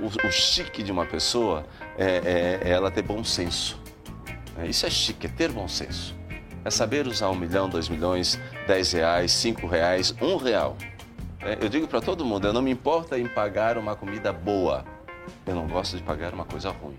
o, o chique de uma pessoa é, é, é ela ter bom senso. É, isso é chique, é ter bom senso. É saber usar um milhão, dois milhões, dez reais, cinco reais, um real. É, eu digo para todo mundo, eu não me importo em pagar uma comida boa. Eu não gosto de pagar uma coisa ruim.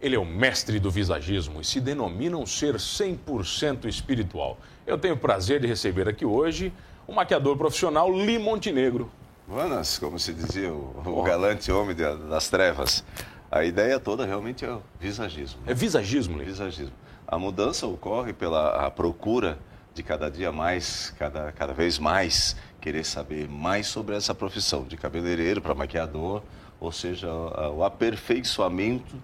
Ele é o mestre do visagismo e se denomina um ser 100% espiritual. Eu tenho o prazer de receber aqui hoje o maquiador profissional Li Montenegro. Buenas, como se dizia, o, o galante homem de, das trevas. A ideia toda realmente é o visagismo. É visagismo, Li? Visagismo. A mudança ocorre pela procura de cada dia mais, cada, cada vez mais, querer saber mais sobre essa profissão, de cabeleireiro para maquiador, ou seja, o aperfeiçoamento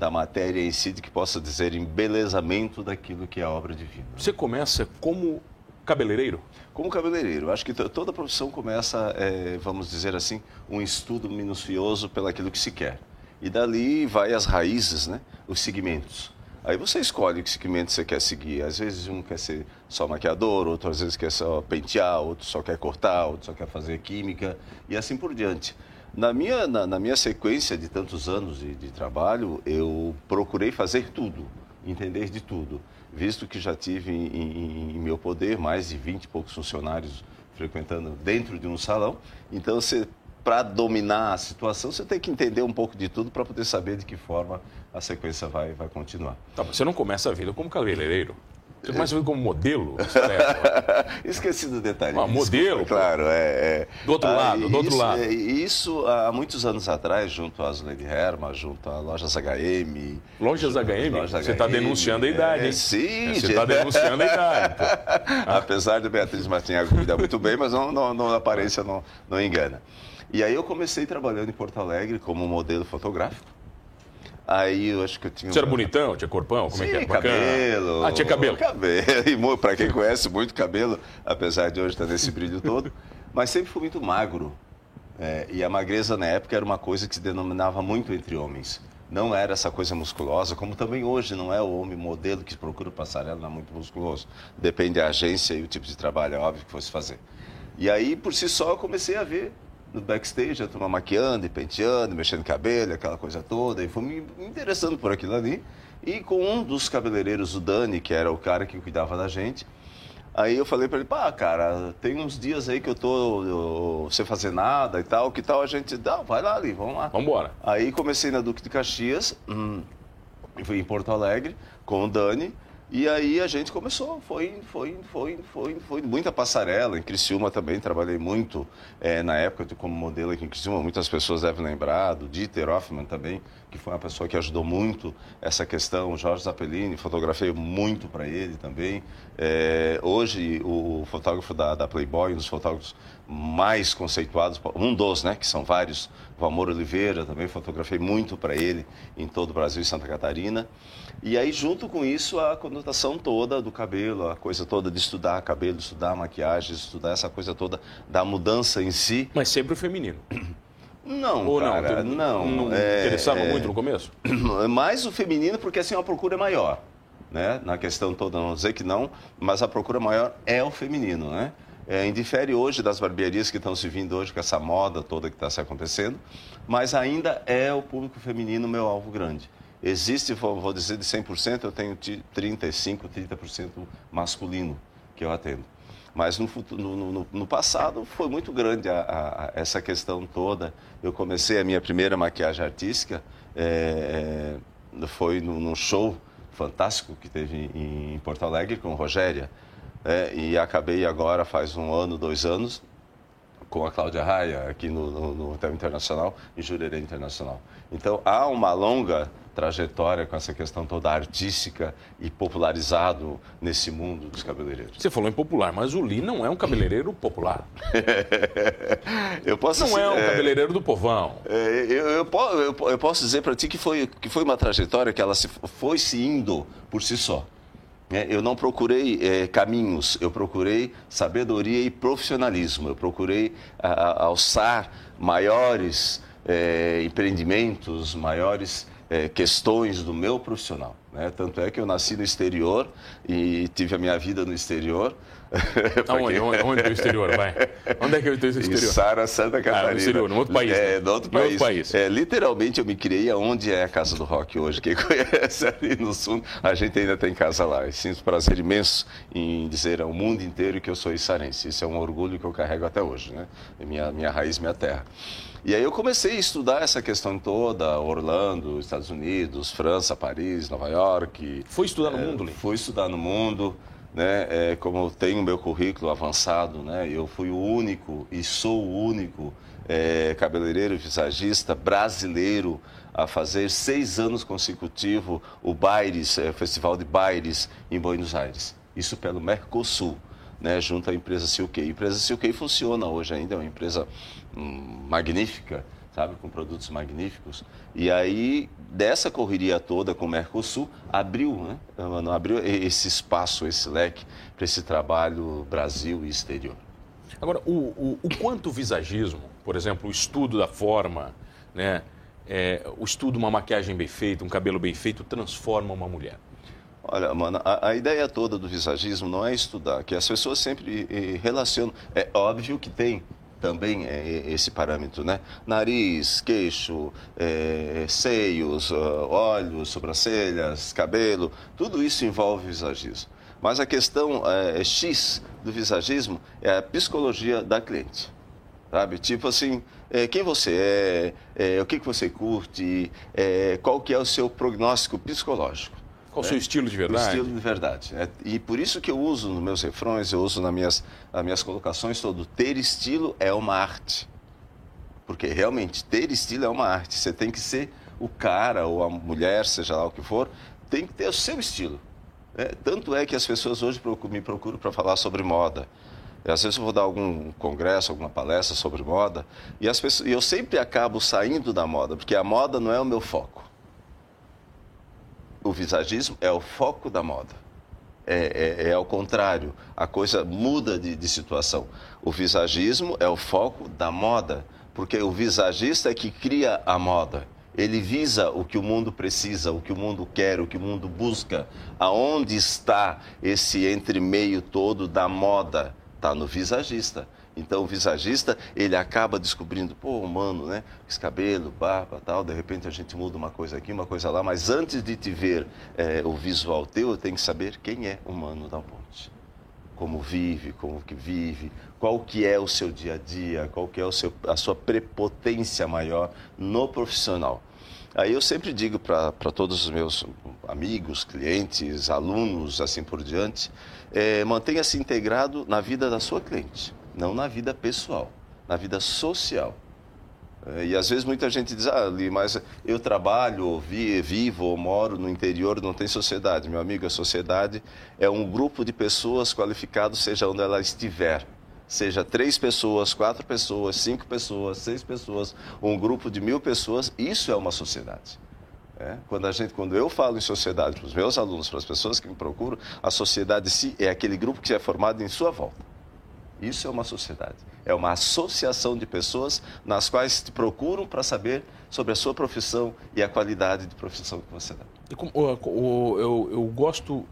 da matéria em si, de que possa dizer embelezamento daquilo que é a obra divina. Você começa como cabeleireiro? Como cabeleireiro. Acho que toda profissão começa, é, vamos dizer assim, um estudo minucioso pelaquilo que se quer. E dali vai as raízes, né? os segmentos. Aí você escolhe que segmento você quer seguir. Às vezes um quer ser só maquiador, outro às vezes quer só pentear, outro só quer cortar, outro só quer fazer química e assim por diante. Na minha, na, na minha sequência de tantos anos de, de, trabalho, eu procurei fazer tudo, entender de tudo, visto que já tive em, em, em meu poder mais de 20 e poucos funcionários frequentando dentro de um salão. Então, para dominar a situação, você tem que entender um pouco de tudo para poder saber de que forma a sequência vai, vai continuar. Tá, você não começa a vida como cabeleireiro? Você começa a ver como modelo? Esqueci do detalhe. Ah, modelo? Claro, é, é, Do outro ah, lado, do outro lado. É, isso há muitos anos atrás, junto às Lady Herma, junto a Lojas HM. Lojas HM? Lojas você está denunciando a idade, hein? sim. Você está denunciando a idade. Apesar de Beatriz Martins cuidar muito bem, mas não, não, não, a aparência não, não engana. E aí eu comecei trabalhando em Porto Alegre como modelo fotográfico. Aí eu acho que eu tinha. Você era bonitão? Tinha corpão? Como Sim, é que é? cabelo. Ah, tinha cabelo. Cabelo. E para quem conhece, muito cabelo, apesar de hoje estar nesse brilho todo. Mas sempre fui muito magro. É, e a magreza na época era uma coisa que se denominava muito entre homens. Não era essa coisa musculosa, como também hoje não é o homem modelo que procura passarela, não é muito musculoso. Depende da agência e o tipo de trabalho, é óbvio que fosse fazer. E aí, por si só, eu comecei a ver no backstage, a turma maquiando e penteando, mexendo cabelo, aquela coisa toda, e fui me interessando por aquilo ali. E com um dos cabeleireiros, o Dani, que era o cara que cuidava da gente, aí eu falei para ele, pá, cara, tem uns dias aí que eu tô eu, sem fazer nada e tal, que tal a gente, dá, vai lá ali, vamos lá. Vamos embora. Aí comecei na Duque de Caxias, hum, fui em Porto Alegre com o Dani, e aí a gente começou, foi, foi, foi, foi, foi muita passarela. Em Criciúma também trabalhei muito é, na época como modelo aqui em Criciúma. Muitas pessoas devem lembrar do Dieter Hoffmann também, que foi uma pessoa que ajudou muito essa questão. O Jorge Zappellini, fotografei muito para ele também. É, hoje, o fotógrafo da, da, Playboy, um dos fotógrafos mais conceituados, um dos, né, que são vários, o Amor Oliveira, também fotografei muito para ele em todo o Brasil e Santa Catarina. E aí, junto com isso, a conotação toda do cabelo, a coisa toda de estudar cabelo, estudar maquiagem, estudar essa coisa toda da mudança em si. Mas sempre o feminino. Não, Ou cara, não. Não, não é, interessava é, muito no começo? Mais o feminino, porque assim a procura é maior. Né? Na questão toda, não dizer que não, mas a procura maior é o feminino, né? É, indifere hoje das barbearias que estão se vindo hoje com essa moda toda que está se acontecendo, mas ainda é o público feminino meu alvo grande. Existe, vou, vou dizer, de 100%, eu tenho 35%, 30% masculino que eu atendo. Mas no, no, no, no, passado foi muito grande a, a, a essa questão toda. Eu comecei a minha primeira maquiagem artística, é, foi num show fantástico que teve em, em Porto Alegre com Rogéria. É, e acabei agora, faz um ano, dois anos, com a Cláudia Raia, aqui no, no, no Hotel Internacional, em Jurerê Internacional. Então, há uma longa trajetória com essa questão toda artística e popularizado nesse mundo dos cabeleireiros. Você falou em popular, mas o Lee não é um cabeleireiro popular. eu posso não é um cabeleireiro do povão. É, eu, eu, eu, eu, posso dizer para ti que foi, que foi uma trajetória que ela se, foi se indo por si só. É, eu não procurei é, caminhos, eu procurei sabedoria e profissionalismo. Eu procurei a, a, alçar maiores é, empreendimentos, maiores é, questões do meu profissional. Né? Tanto é que eu nasci no exterior e tive a minha vida no exterior. Aonde? Onde, onde é o exterior? Vai. Onde é que é o exterior? Em Sara, Santa Catarina. Ah, no exterior, no outro país. É, né? no outro país. Outro país. É, literalmente eu me criei aonde é a Casa do Rock hoje. Quem conhece ali no sul, a gente ainda tem casa lá. E sinto prazer imenso em dizer ao mundo inteiro que eu sou içarense. Isso é um orgulho que eu carrego até hoje, né? Minha, minha raiz, minha terra. E aí eu comecei a estudar essa questão toda, Orlando, Estados Unidos, França, Paris, Nova York. Foi estudar no é, mundo, Lin? Fui estudar no mundo, né? É, como eu tenho meu currículo avançado, né? Eu fui o único e sou o único é, cabeleireiro e visagista brasileiro a fazer seis anos consecutivos o Baires, é, Festival de Baires em Buenos Aires. Isso pelo Mercosul né, junto à empresa Silkei. A empresa Silkei funciona hoje ainda, é uma empresa hum, magnífica, sabe, com produtos magníficos. E aí, dessa correria toda com o Mercosul, abriu, né, abriu esse espaço, esse leque para esse trabalho Brasil e exterior. Agora, o, o, o quanto o visagismo, por exemplo, o estudo da forma, né, é, o estudo de uma maquiagem bem feita, um cabelo bem feito, transforma uma mulher? Olha, mano, a, a, ideia toda do visagismo não é estudar, que as pessoas sempre relacionam. É óbvio que tem também é, esse parâmetro, né? Nariz, queixo, é, seios, olhos, sobrancelhas, cabelo, tudo isso envolve visagismo. Mas a questão é, X do visagismo é a psicologia da cliente. Sabe? Tipo assim, é, quem você é, é, o que, que você curte, é, qual que é o seu prognóstico psicológico. Qual o seu estilo de verdade? O estilo de verdade. É, e por isso que eu uso nos meus refrões, eu uso nas minhas, nas minhas colocações todo. Ter estilo é uma arte. Porque realmente, ter estilo é uma arte. Você tem que ser o cara ou a mulher, seja lá o que for, tem que ter o seu estilo. É, tanto é que as pessoas hoje me procuram para falar sobre moda. E, às vezes eu vou dar algum congresso, alguma palestra sobre moda, e as pessoas, eu sempre acabo saindo da moda, porque a moda não é o meu foco o visagismo é o foco da moda. É, é, é ao contrário, a coisa muda de, de situação. O visagismo é o foco da moda, porque o visagista é que cria a moda. Ele visa o que o mundo precisa, o que o mundo quer, o que o mundo busca. Aonde está esse entremeio todo da moda? Está no visagista. Então o visagista, ele acaba descobrindo, pô, humano, né? Esse cabelo, barba, tal, de repente a gente muda uma coisa aqui, uma coisa lá, mas antes de te ver é, o visual teu, eu tenho que saber quem é o humano da ponte. Como vive, como que vive, qual que é o seu dia a dia, qual que é o seu, a sua prepotência maior no profissional. Aí eu sempre digo para todos os meus amigos, clientes, alunos, assim por diante, é, mantenha-se integrado na vida da sua cliente não na vida pessoal, na vida social. É, e às vezes muita gente diz, ah, mas eu trabalho, vi, vivo ou moro no interior, não tem sociedade. Meu amigo, a sociedade é um grupo de pessoas qualificados, seja onde ela estiver. Seja três pessoas, quatro pessoas, cinco pessoas, seis pessoas, um grupo de mil pessoas, isso é uma sociedade. É? Quando, a gente, quando eu falo em sociedade para os meus alunos, para as pessoas que me procuram, a sociedade é aquele grupo que é formado em sua volta. Isso é uma sociedade. É uma associação de pessoas nas quais te procuram para saber sobre a sua profissão e a qualidade de profissão que você dá. eu, eu gosto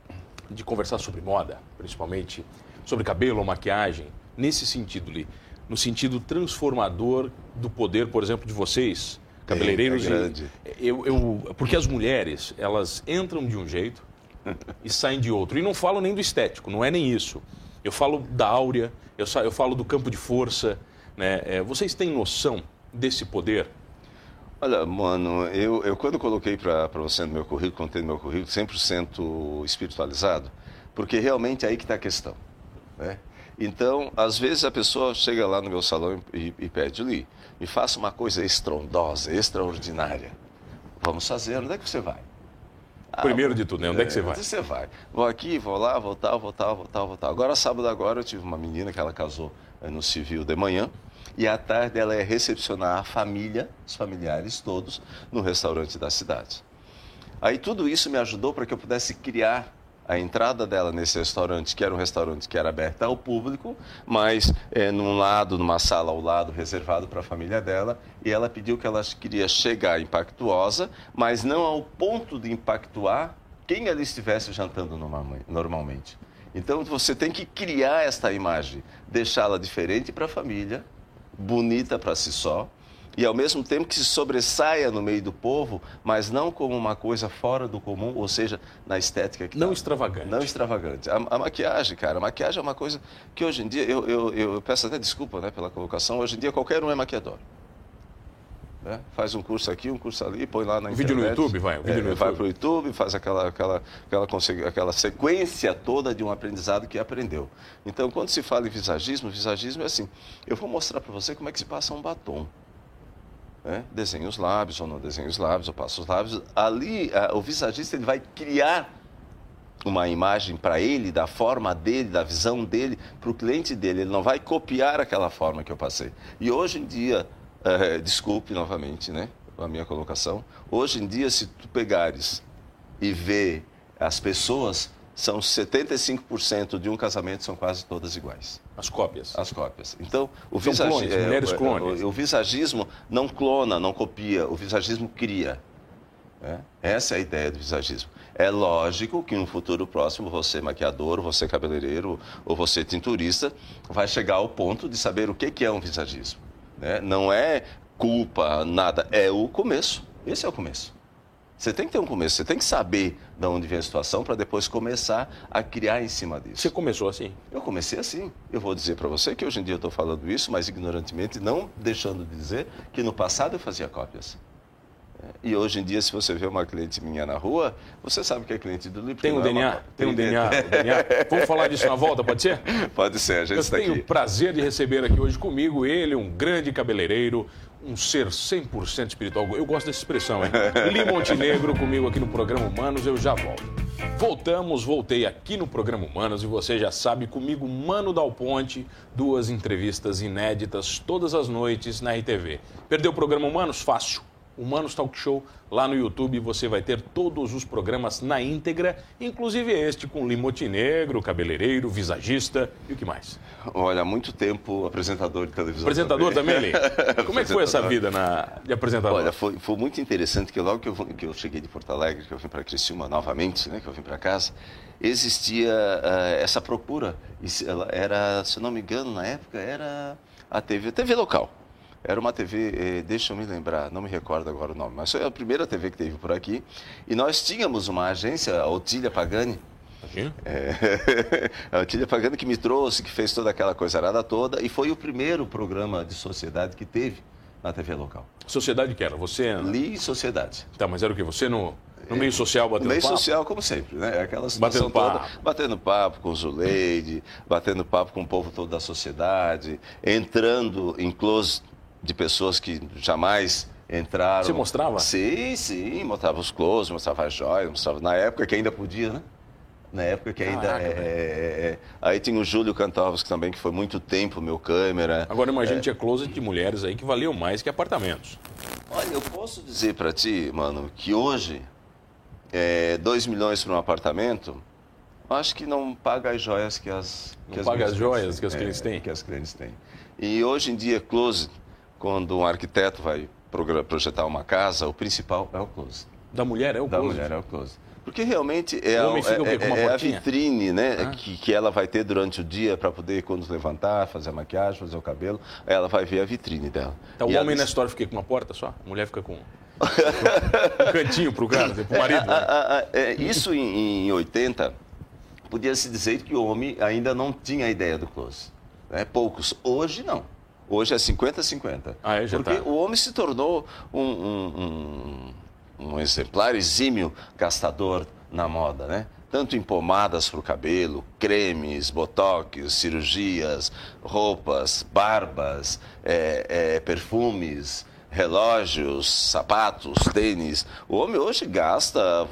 de conversar sobre moda, principalmente sobre cabelo ou maquiagem, nesse sentido, Li, no sentido transformador do poder, por exemplo, de vocês, cabeleireiros. É, é grande. Eu, eu, porque as mulheres, elas entram de um jeito e saem de outro. E não falo nem do estético, não é nem isso. Eu falo da áurea, eu, eu falo do campo de força. Né? É, vocês têm noção desse poder? Olha, mano, eu, eu quando coloquei para você no meu currículo, contei no meu currículo 100% espiritualizado, porque realmente é aí que está a questão. Né? Então, às vezes a pessoa chega lá no meu salão e, e pede, Li, me faça uma coisa estrondosa, extraordinária. Vamos fazer, onde é que você vai? Ah, Primeiro de tudo, né? Onde é, é que você vai? Onde você vai? Vou aqui, vou lá, vou tal, vou tal, vou tal, vou tal. Agora, sábado agora, eu tive uma menina que ela casou eh, no civil de manhã. E à tarde ela ia recepcionar a família, os familiares todos, no restaurante da cidade. Aí tudo isso me ajudou para que eu pudesse criar a entrada dela nesse restaurante, que era um restaurante que era aberto ao público, mas é, num lado, numa sala ao lado, reservado para a família dela, e ela pediu que ela queria chegar impactuosa, mas não ao ponto de impactuar quem ela estivesse jantando normalmente. Então você tem que criar esta imagem, deixá-la diferente para a família, bonita para si só, e ao mesmo tempo que se sobressaia no meio do povo, mas não como uma coisa fora do comum, ou seja, na estética que Não tá. extravagante. Não extravagante. A, a, maquiagem, cara, a maquiagem é uma coisa que hoje em dia, eu, eu, eu peço até desculpa né, pela colocação, hoje em dia qualquer um é maquiador. Né? Faz um curso aqui, um curso ali, põe lá na vídeo internet. no YouTube, vai. Vídeo é, no vai YouTube. para o YouTube, faz aquela, aquela, aquela, aquela sequência toda de um aprendizado que aprendeu. Então, quando se fala em visagismo, visagismo é assim: eu vou mostrar para você como é que se passa um batom. Né? Desenha os lábios ou não desenha os lábios, ou passa os lábios. Ali, a, o visagista ele vai criar uma imagem para ele, da forma dele, da visão dele, para o cliente dele. Ele não vai copiar aquela forma que eu passei. E hoje em dia, é, desculpe novamente né, a minha colocação, hoje em dia, se tu pegares e ver as pessoas, são 75% de um casamento são quase todas iguais. As cópias. As cópias. Então, o, visagi clones, é, mulheres o- clones. O, visagismo não clona, não copia, o visagismo cria. né? Essa é a ideia do visagismo. É lógico que no futuro próximo, você maquiador, você cabeleireiro ou você tinturista, vai chegar ao ponto de saber o que que é um visagismo. né? Não é culpa, nada, é o começo. Esse é o começo. Você tem que ter um começo, você tem que saber de onde vem a situação para depois começar a criar em cima disso. Você começou assim? Eu comecei assim. Eu vou dizer para você que hoje em dia eu estou falando isso, mas ignorantemente, não deixando de dizer que no passado eu fazia cópias. É, E hoje em dia, se você vê uma cliente minha na rua, você sabe que é cliente do Lip. Tem um é uma DNA? cópia. Tem um DNA, DNA? Vamos falar disso na volta, pode ser? Pode ser, a gente Eu está tenho aqui. o prazer de receber aqui hoje comigo ele, um grande cabeleireiro, um ser 100% espiritual. Eu gosto dessa expressão, hein? Li Montenegro comigo aqui no programa Humanos, eu já volto. Voltamos, voltei aqui no programa Humanos e você já sabe, comigo, Mano Dal Ponte, duas entrevistas inéditas todas as noites na RTV. Perdeu o programa Humanos? Fácil. Humanos Talk Show lá no YouTube. Você vai ter todos os programas na íntegra, inclusive este com Limotinegro, cabeleireiro, visagista e o que mais? Olha, há muito tempo apresentador de televisão. Apresentador também, Li? Como é que foi essa vida na, de apresentador? Olha, foi, foi muito interessante que logo que eu, que eu cheguei de Porto Alegre, que eu vim para Criciúma novamente, né, que eu vim para casa, existia ah, essa procura. Se- ela era, se não me engano, na época era a TV, TV local. Era uma TV, eh, deixa eu me lembrar, não me recordo agora o nome, mas foi a primeira TV que teve por aqui. E nós tínhamos uma agência, a Otília Pagani, é, a Otília Pagani que me trouxe, que fez toda aquela coisa arada toda, e foi o primeiro programa de sociedade que teve na TV local. Sociedade que era? Você. Li Sociedade. Tá, mas era o quê? Você no, no meio social No batendo meio papo? social, como sempre, né? Aquela situação Batendo toda. papo. Batendo papo com o Zuleide, batendo papo com o povo todo da sociedade, entrando em close de pessoas que jamais entraram. Você mostrava? Sim, sim, mostrava os close, mostrava as joias, mostrava na época que ainda podia, né? Na época que ainda. Caraca, é, velho. é, é. Aí tinha o Júlio Cantovski também, que foi muito tempo meu câmera. Agora imagine tinha closet de mulheres aí que valiam mais que apartamentos. Olha, eu posso dizer pra ti, mano, que hoje, 2 milhões para um apartamento, acho que não paga as joias que as... Não que paga as joias clientes que os clientes têm? Que as clientes têm. E hoje em dia, close, quando um arquiteto vai projetar uma casa, o principal é o close. Da mulher é o Da closet. mulher é o close. Porque realmente é, O a, homem fica o quê? é- Com uma é a vitrine né, Ah. que, que ela vai ter durante o dia para poder, quando levantar, fazer a maquiagem, fazer o cabelo, ela vai ver a vitrine dela. Então o E homem ela- nessa história fica com uma porta só? A mulher fica com um cantinho pro cara, pro marido. É, né? a- a- a- é, isso em, em 80, podia-se dizer que o homem ainda não tinha a ideia do close. Né? Poucos. Hoje, não. Hoje é 50-50. Ah, é? Já Porque tá. o homem se tornou um, um- um- um exemplar exímio gastador na moda, né? Tanto em pomadas para o cabelo, cremes, botox, cirurgias, roupas, barbas, é, é, perfumes, relógios, sapatos, tênis. O homem hoje gasta,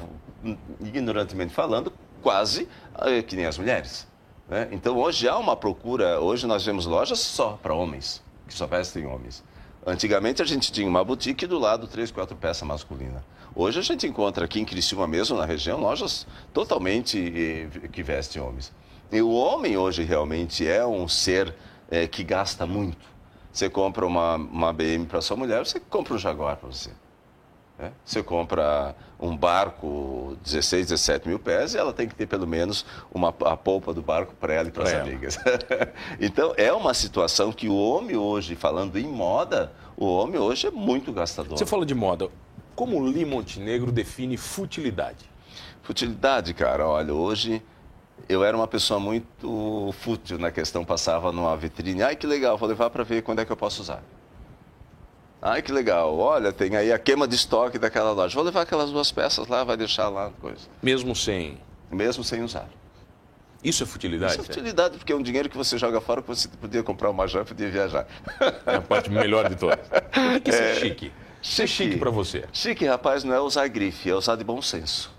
ignorantemente falando, quase eh, que nem as mulheres. né? Então hoje há uma procura, hoje nós vemos lojas só para homens, que só vestem homens. Antigamente a gente tinha uma boutique e do lado três, quatro peças masculinas. Hoje a gente encontra aqui em Criciúma mesmo, na região, lojas totalmente eh, que vestem homens. E o homem hoje realmente é um ser é, que gasta muito. Você compra uma, uma BM para sua mulher, você compra um Jaguar para você. É? Você compra um barco 16, 17 mil pés e ela tem que ter pelo menos uma, a polpa do barco para ela e para as amigas. então é uma situação que o homem hoje, falando em moda, o homem hoje é muito gastador. Você fala de moda. Como o Lee Montenegro define futilidade? Futilidade, cara, olha, hoje eu era uma pessoa muito fútil na questão, passava numa vitrine, ai que legal, vou levar para ver quando é que eu posso usar. Ai, que legal. Olha, tem aí a queima de estoque daquela loja. Vou levar aquelas duas peças lá, vai deixar lá coisa. Mesmo sem? Mesmo sem usar. Isso é futilidade? Isso é futilidade, porque é um dinheiro que você joga fora que você podia comprar uma joia e podia viajar. É a parte melhor de todas. O que é, é chique? Chique, chique para você? Chique, rapaz, não é usar grife, é usar de bom senso.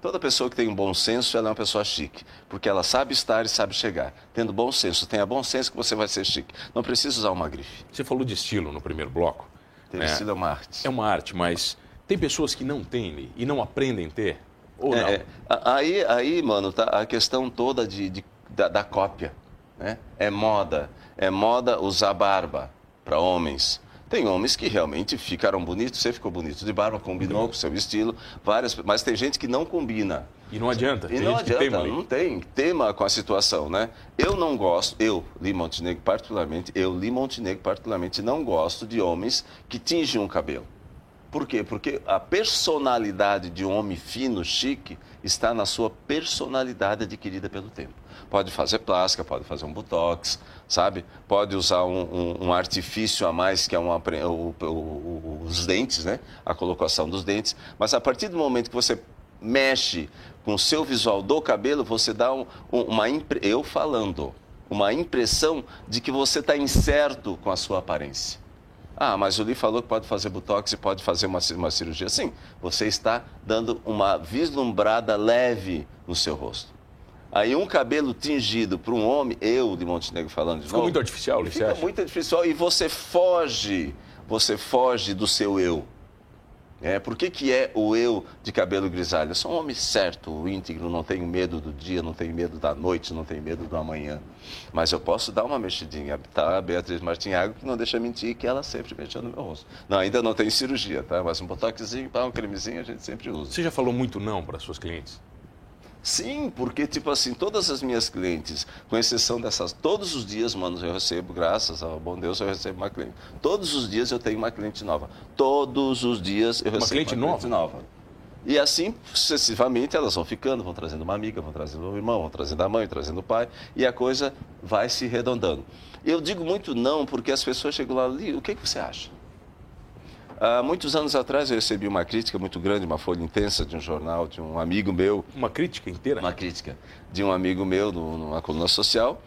Toda pessoa que tem um bom senso, ela é uma pessoa chique, porque ela sabe estar e sabe chegar. Tendo bom senso, tenha bom senso que você vai ser chique. Não precisa usar uma grife. Você falou de estilo no primeiro bloco. Ter é, estilo é uma arte. É uma arte, mas tem pessoas que não têm e não aprendem a ter? Ou é, não? É, aí, aí, mano, tá a questão toda de, de da, da cópia. Né? É moda. É moda usar barba para homens. Tem homens que realmente ficaram bonitos, você ficou bonito de barba, combinou com o seu estilo, várias, mas tem gente que não combina. E não adianta. E não adianta, não tem tema com a situação, né? Eu não gosto, eu, Li Montenegro particularmente, eu, Li Montenegro particularmente, não gosto de homens que tingem um cabelo. Por quê? Porque a personalidade de um homem fino, chique, está na sua personalidade adquirida pelo tempo. Pode fazer plástica, pode fazer um botox, sabe? Pode usar um, um, um artifício a mais, que é uma, o, o, os dentes, né? A colocação dos dentes. Mas a partir do momento que você mexe com o seu visual do cabelo, você dá um, uma... Eu falando, uma impressão de que você está incerto com a sua aparência. Ah, mas o Lee falou que pode fazer botox e pode fazer uma, uma cirurgia. Sim, você está dando uma vislumbrada leve no seu rosto. Aí um cabelo tingido para um homem, eu de Montenegro falando de Ficou muito artificial, Lee, Fica muito artificial e você foge, você foge do seu eu. É, por que, que é o eu de cabelo grisalho? Eu sou um homem certo, íntegro, não tenho medo do dia, não tenho medo da noite, não tenho medo do amanhã. Mas eu posso dar uma mexidinha. Tá a Beatriz Martinhago que não deixa mentir que ela sempre mexe no meu rosto. Não, ainda não tem cirurgia, tá? Mas um botoxzinho, um cremezinho a gente sempre usa. Você já falou muito não para suas clientes? Sim, porque, tipo assim, todas as minhas clientes, com exceção dessas, todos os dias, mano, eu recebo, graças ao bom Deus, eu recebo uma cliente. Todos os dias eu tenho uma cliente nova. Todos os dias eu recebo uma cliente, uma nova? cliente nova. E assim, sucessivamente, elas vão ficando, vão trazendo uma amiga, vão trazendo um irmão, vão trazendo a mãe, trazendo o pai, e a coisa vai se redondando. Eu digo muito não, porque as pessoas chegam lá, o que, que você acha? Há muitos anos atrás eu recebi uma crítica muito grande, uma folha intensa de um jornal, de um amigo meu. Uma crítica inteira? Uma crítica de um amigo meu numa coluna social,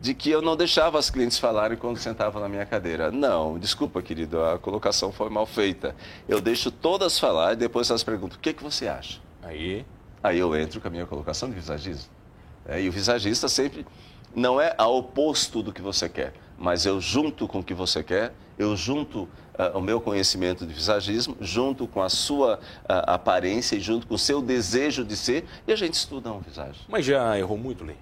de que eu não deixava as clientes falarem quando sentavam na minha cadeira. Não, desculpa, querido, a colocação foi mal feita. Eu deixo todas falar e depois elas perguntam: o que, que você acha? Aí? Aí eu entro com a minha colocação de visagismo. É, e o visagista sempre não é a oposto do que você quer, mas eu junto com o que você quer, eu junto uh, o meu conhecimento de visagismo, junto com a sua uh, aparência e junto com o seu desejo de ser, e a gente estuda um visagem. Mas já errou muito, Lê?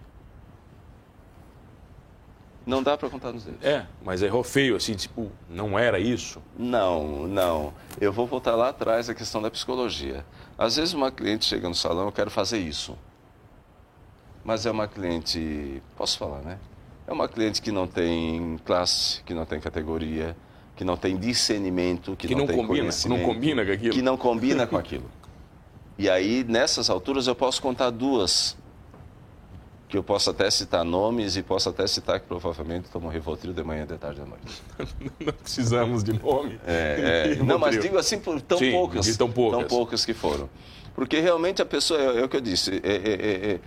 Não dá para contar nos dedos. É, mas errou feio, assim, tipo, não era isso? Não, não. Eu vou voltar lá atrás a questão da psicologia. Às vezes uma cliente chega no salão, eu quero fazer isso. Mas é uma cliente, posso falar, né? É uma cliente que não tem classe, que não tem categoria, que não tem discernimento, que, que não, não, tem combina, conhecimento. Não combina com aquilo. Que não combina com aquilo. E aí, nessas alturas, eu posso contar duas, que eu posso até citar nomes e posso até citar que provavelmente tomam Rivotril de manhã, de tarde, de noite. não precisamos de nome. É, é, não, mas digo assim por tão Sim, poucas. tão poucas. Tão poucas que foram. Porque realmente a pessoa, é, é o que eu disse, é, é, é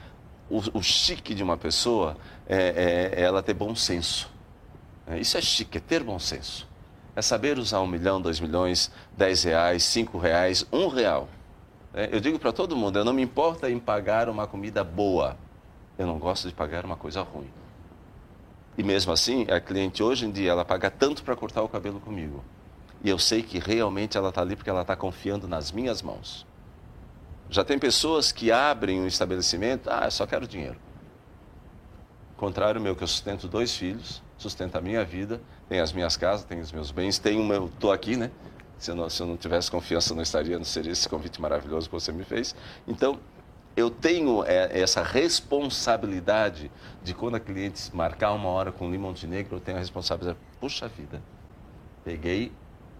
o, o, chique de uma pessoa é, ela ter bom senso. isso é chique, é ter bom senso. É saber usar um milhão, dois milhões, dez reais, cinco reais, um real. É, eu digo para todo mundo, eu não me importa em pagar uma comida boa. Eu não gosto de pagar uma coisa ruim. E mesmo assim, a cliente hoje em dia, ela paga tanto para cortar o cabelo comigo. E eu sei que realmente ela está ali porque ela está confiando nas minhas mãos. Já tem pessoas que abrem um estabelecimento, ah, eu só quero dinheiro. Contrário meu, que eu sustento dois filhos, sustento a minha vida, tenho as minhas casas, tenho os meus bens, meu. Estou aqui, né? Se eu, não, se eu não tivesse confiança, não estaria, não seria esse convite maravilhoso que você me fez. Então, eu tenho é, essa responsabilidade de quando a cliente marcar uma hora com o Montenegro, eu tenho a responsabilidade. Puxa vida, peguei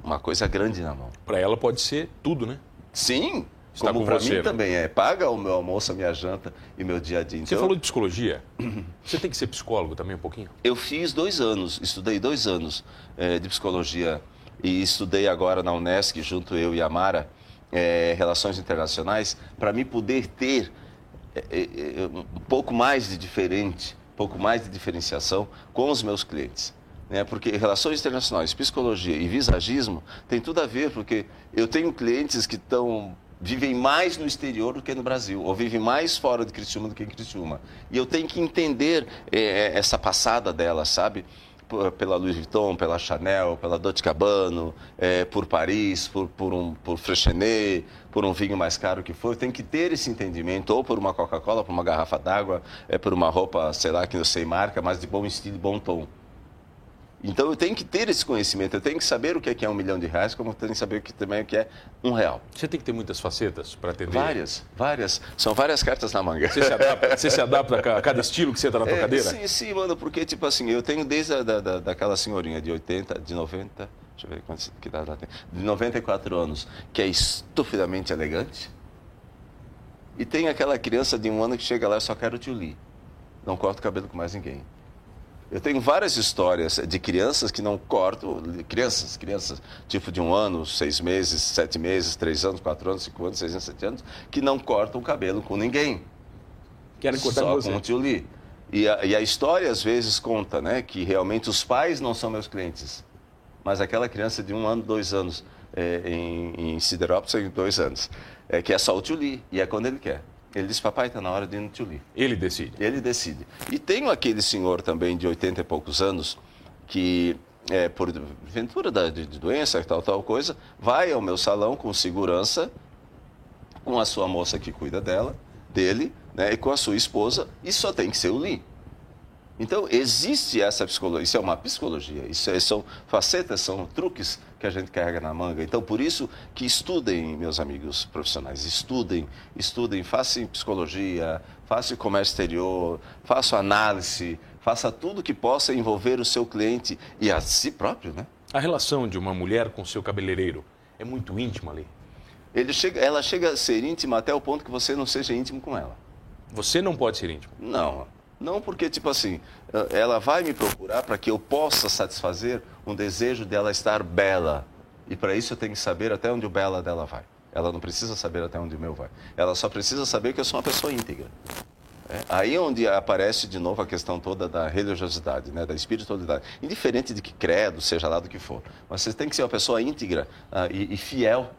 uma coisa grande na mão. Para ela pode ser tudo, né? Sim, Está como para mim né? também é. Paga o meu almoço, a minha janta e meu dia a dia. Então, você falou de psicologia. Você tem que ser psicólogo também um pouquinho? Eu fiz dois anos, estudei dois anos é, de psicologia e estudei agora na Unesc, junto eu e a Mara, é, Relações Internacionais, para me poder ter é, um pouco mais de diferente, um pouco mais de diferenciação com os meus clientes né? porque relações internacionais, psicologia e visagismo tem tudo a ver, porque eu tenho clientes que estão vivem mais no exterior do que no Brasil, ou vivem mais fora de Criciúma do que em Criciúma. E eu tenho que entender é, essa passada dela, sabe? pela Louis Vuitton, pela Chanel, pela Dolce Gabbana, é, por Paris, por, por, um, por Freixenet, por um vinho mais caro que for, eu tenho que ter esse entendimento, ou por uma Coca-Cola, por uma garrafa d'água, é, por uma roupa, sei lá, que eu sei marca, mas de bom estilo, bom tom. Então eu tenho que ter esse conhecimento, eu tenho que saber o que é, é um milhão de reais, como eu tenho que saber o que, também o que é um real. Você tem que ter muitas facetas para atender? Várias, várias. São várias cartas na manga. Você se adapta, você se adapta a cada estilo que você está na tua é, cadeira? Sim, sim, mano, porque tipo assim, eu tenho desde a, da, da, daquela senhorinha de 80, de 90, deixa eu ver quantos, que idade ela tem, de 94 anos, que é estupidamente elegante. E tem aquela criança de um ano que chega lá e só quero tio Li. Não corta o cabelo com mais ninguém. Eu tenho várias histórias de crianças que não cortam, crianças, crianças tipo de um ano, seis meses, sete meses, três anos, quatro anos, cinco anos, seis anos, sete anos, que não cortam o cabelo com ninguém. Querem cortar Só com você. com o tio Li. E a, e a história às vezes conta, né, que realmente os pais não são meus clientes, mas aquela criança de um ano, dois anos, é, em, em Siderópolis, tem dois anos, é, que é só o tio Li, e é quando ele quer. Ele disse, papai, está na hora de ir no Tchuli. Ele decide? Ele decide. E tem aquele senhor também de 80 e poucos anos, que é, por ventura da, de, de doença, tal, tal coisa, vai ao meu salão com segurança, com a sua moça que cuida dela, dele, né, e com a sua esposa, e só tem que ser o Lee. Então, existe essa psicologia, isso é uma psicologia, isso é, são facetas, são truques que a gente carrega na manga. Então, por isso que estudem, meus amigos profissionais, estudem, estudem, façam psicologia, façam comércio exterior, façam análise, faça tudo que possa envolver o seu cliente e a si próprio, né? A relação de uma mulher com seu cabeleireiro é muito íntima ali? Ele chega, ela chega a ser íntima até o ponto que você não seja íntimo com ela. Você não pode ser íntimo? Não. Não porque, tipo assim, eh, ela vai me procurar para que eu possa satisfazer um desejo dela estar bela. E para isso eu tenho que saber até onde o bela dela vai. Ela não precisa saber até onde o meu vai. Ela só precisa saber que eu sou uma pessoa íntegra. É, aí é onde aparece de novo a questão toda da religiosidade, né, da espiritualidade. Indiferente de que credo, seja lá do que for. Mas você tem que ser uma pessoa íntegra uh, e, e fiel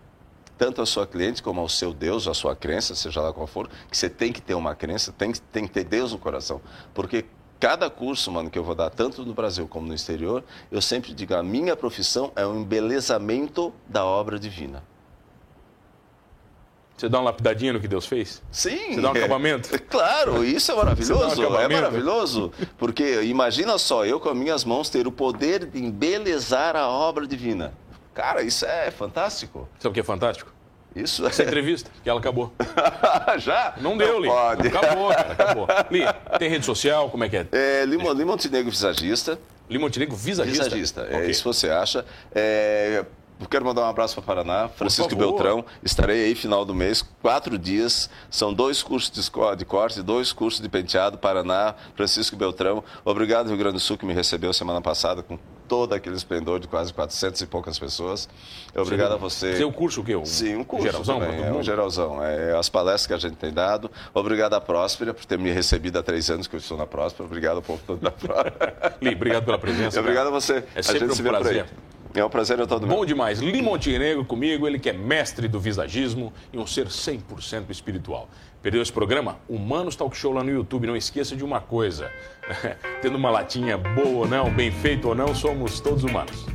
tanto à sua cliente como ao seu Deus, à sua crença, seja lá qual for, que você tem que ter uma crença, tem, tem que ter Deus no coração. Porque cada curso, mano, que eu vou dar, tanto no Brasil como no exterior, eu sempre digo, a minha profissão é um embelezamento da obra divina. Você dá uma lapidadinha no que Deus fez? Sim. Você dá um acabamento? Claro, isso é maravilhoso. Um é maravilhoso. Porque imagina só, eu com as minhas mãos ter o poder de embelezar a obra divina. Cara, isso é fantástico. Sabe o que é fantástico? Isso Essa é... entrevista, que ela acabou. Já? Não deu, Li. Pode. Acabou, cara, acabou. Li, tem rede social, como é que é? É, Li, Li Montenegro Visagista. Li Montenegro Visagista? Visagista, é okay. isso você acha. É, quero mandar um abraço para Paraná, Francisco Beltrão. Estarei aí final do mês, quatro dias. São dois cursos de corte, dois cursos de penteado, Paraná, Francisco Beltrão. Obrigado, Rio Grande do Sul, que me recebeu semana passada com todo aquele esplendor de quase 400 e poucas pessoas. Obrigado você, a você. Seu curso o quê? Um Sim, um curso geralzão também, é um geralzão. É, as palestras que a gente tem dado. Obrigado à Próspera por ter me recebido há três anos que eu estou na Próspera. Obrigado ao povo todo da Próspera. Li, obrigado pela presença. obrigado a você. É sempre a gente um se vê prazer. por aí. É um prazer é todo Bom meu. demais. Li Montenegro comigo, ele que é mestre do visagismo e um ser 100% espiritual. Perdeu esse programa? Humanos Talk Show lá no YouTube. Não esqueça de uma coisa: tendo uma latinha boa ou não, bem feito ou não, somos todos humanos.